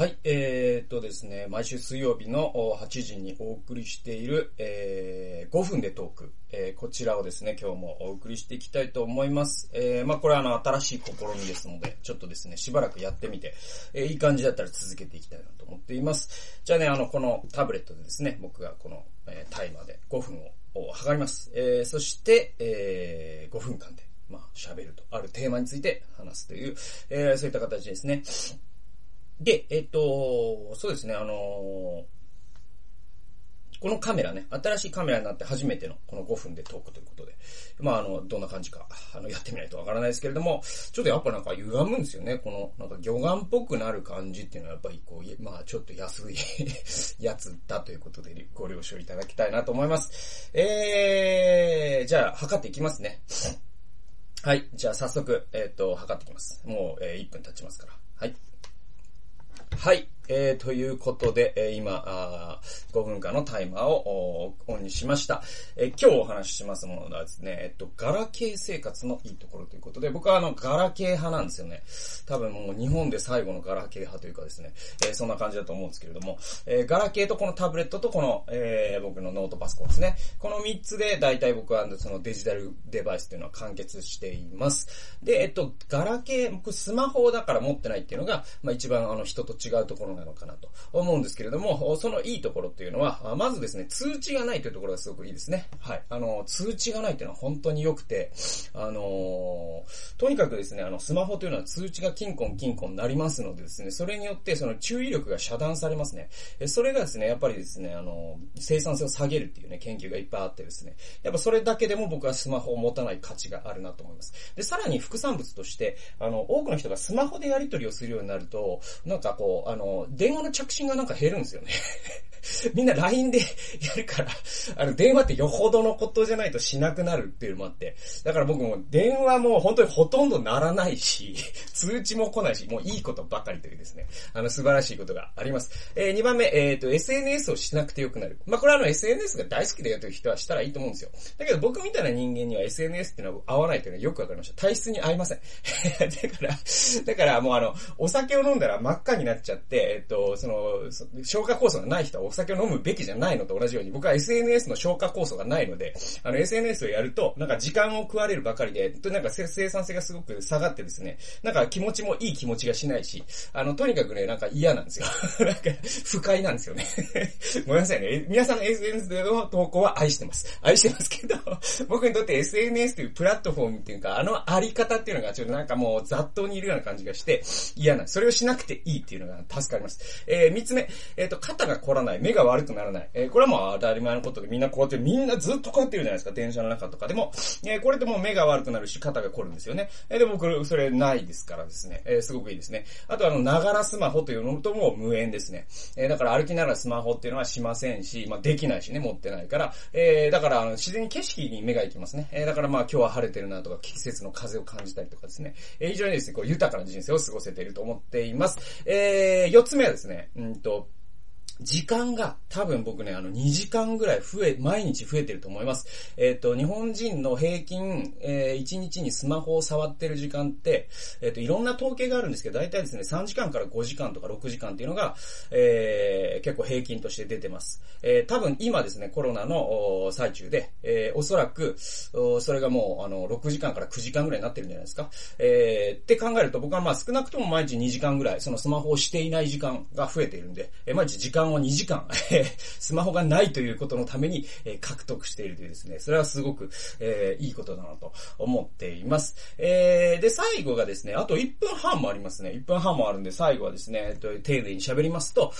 はい、えー、っとですね、毎週水曜日の8時にお送りしている、えー、5分でトーク、えー、こちらをですね、今日もお送りしていきたいと思います。えー、まあこれはあの、新しい試みですので、ちょっとですね、しばらくやってみて、えー、いい感じだったら続けていきたいなと思っています。じゃあね、あの、このタブレットでですね、僕がこの、えー、タイマーで5分を測ります。えー、そして、えー、5分間で、まあ喋ると、あるテーマについて話すという、えー、そういった形ですね。で、えっと、そうですね、あの、このカメラね、新しいカメラになって初めてのこの5分でトークということで、まああの、どんな感じか、あの、やってみないとわからないですけれども、ちょっとやっぱなんか歪むんですよね。この、なんか魚眼っぽくなる感じっていうのはやっぱりこう、まあちょっと安い やつだということでご了承いただきたいなと思います。えー、じゃあ、測っていきますね。はい。じゃあ早速、えっ、ー、と、測っていきます。もう、えー、1分経ちますから。はい。はい。えー、ということで、えー、今あ、5分間のタイマーをオンにしました。えー、今日お話ししますものはですね、えっと、ガラケー生活のいいところということで、僕はあの、ガラケー派なんですよね。多分もう日本で最後のガラケー派というかですね、えー、そんな感じだと思うんですけれども、えー、ガラケーとこのタブレットとこの、えー、僕のノートパソコンですね。この3つで大体僕はそのデジタルデバイスというのは完結しています。で、えっと、ガラケー、僕スマホだから持ってないっていうのが、まあ一番あの人と違うところなのかなと思うんですけれども、そのいいところっていうのは、まずですね、通知がないというところがすごくいいですね。はい。あの、通知がないっていうのは本当に良くて、あのとにかくですね、あの、スマホというのは通知がキンコンキンコンなりますのでですね、それによってその注意力が遮断されますね。それがですね、やっぱりですね、あの、生産性を下げるっていうね、研究がいっぱいあってですね、やっぱそれだけでも僕はスマホを持たない価値があるなと思います。で、さらに副産物として、あの、多くの人がスマホでやり取りをするようになると、なんかこう、あの、電話の着信がなんか減るんですよね。みんな LINE で やるから、あの、電話ってよほどのことじゃないとしなくなるっていうのもあって、だから僕も電話も本当にほとんどならないし、通知も来ないし、もういいことばかりというですね、あの、素晴らしいことがあります。えー、2番目、えっ、ー、と、SNS をしなくてよくなる。まあ、これはあの、SNS が大好きだよという人はしたらいいと思うんですよ。だけど僕みたいな人間には SNS ってのは合わないというのはよくわかりました。体質に合いません。だから、だからもうあの、お酒を飲んだら真っ赤になっちゃって、えっ、ー、と、その、消化酵素がない人はお酒を飲むべきじゃないのと同じように、僕は SNS の消化酵素がないので、あの SNS をやると、なんか時間を食われるばかりで、なんか生産性がすごく下がってですね、なんか気持ちもいい気持ちがしないし、あの、とにかくね、なんか嫌なんですよ。なんか、不快なんですよね。ごめんなさいね。皆さんの SNS での投稿は愛してます。愛してますけど、僕にとって SNS というプラットフォームっていうか、あのあり方っていうのがちょっとなんかもう雑踏にいるような感じがして嫌なんです。それをしなくていいっていうのが助かります。えー、三つ目、えっ、ー、と、肩が凝らない、目が悪くならない。えー、これはもう当たり前のことでみんなこうやってみんなずっとこうやってるじゃないですか、電車の中とかでも。えー、これでもう目が悪くなるし、肩が凝るんですよね。えー、で、僕、それないですからですね。えー、すごくいいですね。あとあの、ながらスマホというのとも無縁ですね。えー、だから歩きながらスマホっていうのはしませんし、まあ、できないしね、持ってないから。えー、だから、あの、自然に景色に目が行きますね。えー、だからまあ、今日は晴れてるなとか、季節の風を感じたりとかですね。えー、非常にですね、こう、豊かな人生を過ごせていると思っています。えー、四つ目はですね、うんと、時間が多分僕ね、あの2時間ぐらい増え、毎日増えてると思います。えっ、ー、と、日本人の平均、えー、1日にスマホを触ってる時間って、えっ、ー、と、いろんな統計があるんですけど、大体ですね、3時間から5時間とか6時間っていうのが、えー、結構平均として出てます。えー、多分今ですね、コロナの最中で、えー、おそらく、それがもう、あの、6時間から9時間ぐらいになってるんじゃないですか。えー、って考えると僕はまあ少なくとも毎日2時間ぐらい、そのスマホをしていない時間が増えているんで、えー、毎日時間を2時間、スマホがないということのために、え獲得しているというですね、それはすごく、えー、いいことだなと思っています。えー、で、最後がですね、あと1分半もありますね。1分半もあるんで、最後はですね、えっと、丁寧に喋りますと、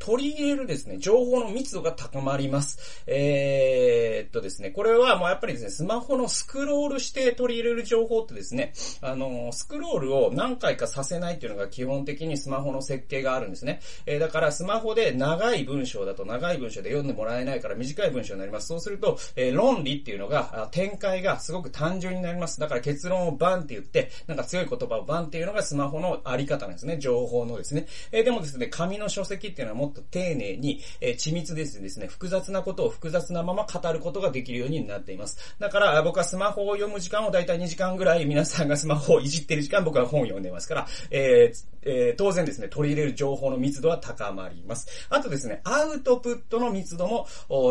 取り入れるですね、情報の密度が高まります。えー、っとですね、これはもうやっぱりですね、スマホのスクロールして取り入れる情報ってですね、あの、スクロールを何回かさせないっていうのが基本的にスマホの設計があるんですね。えー、だからスマホで長い文章だと長い文章で読んでもらえないから短い文章になります。そうすると、えー、論理っていうのが、展開がすごく単純になります。だから結論をバンって言って、なんか強い言葉をバンっていうのがスマホのあり方なんですね。情報のですね。えー、でもですね、紙の書籍っていうのはもっと丁寧に、えー、緻密ですですね、複雑なことを複雑なまま語ることができるようになっています。だから、僕はスマホを読む時間をだいたい2時間ぐらい皆さんがスマホをいじってる時間僕は本を読んでますから、えーえー、当然ですね、取り入れる情報の密度は高まります。あとですね、アウトプットの密度も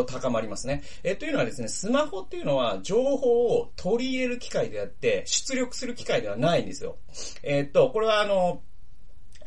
高まりますね。え、というのはですね、スマホっていうのは情報を取り入れる機械であって、出力する機械ではないんですよ。え、っと、これはあの、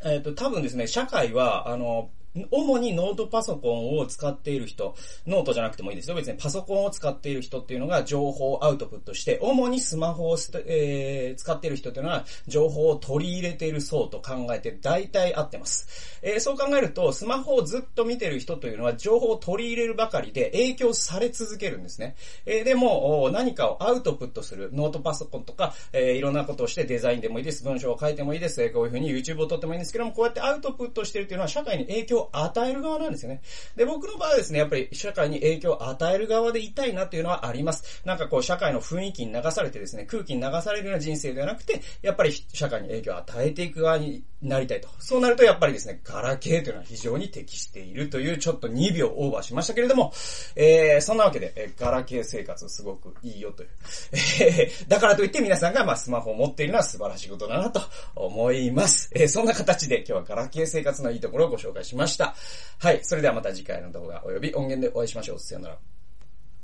えっと、多分ですね、社会は、あの、主にノートパソコンを使っている人、ノートじゃなくてもいいですよ。別にパソコンを使っている人っていうのが情報をアウトプットして、主にスマホを、えー、使っている人っていうのは情報を取り入れている層と考えて大体合ってます。えー、そう考えると、スマホをずっと見てる人というのは情報を取り入れるばかりで影響され続けるんですね。えー、でも、何かをアウトプットする、ノートパソコンとか、えー、いろんなことをしてデザインでもいいです、文章を書いてもいいです、こういうふうに YouTube を撮ってもいいんですけども、こうやってアウトプットしてるっていうのは社会に影響与える側なんですよね。で、僕の場合はですね、やっぱり社会に影響を与える側でいたいなっていうのはあります。なんかこう、社会の雰囲気に流されてですね、空気に流されるような人生ではなくて、やっぱり社会に影響を与えていく側になりたいと。そうなるとやっぱりですね、ガラケーというのは非常に適しているという、ちょっと2秒オーバーしましたけれども、えー、そんなわけで、えガラケー生活すごくいいよという。え、だからといって皆さんがまあスマホを持っているのは素晴らしいことだなと思います。えー、そんな形で今日はガラケー生活のいいところをご紹介しましたした。はい、それではまた次回の動画及び音源でお会いしましょう。さよなら。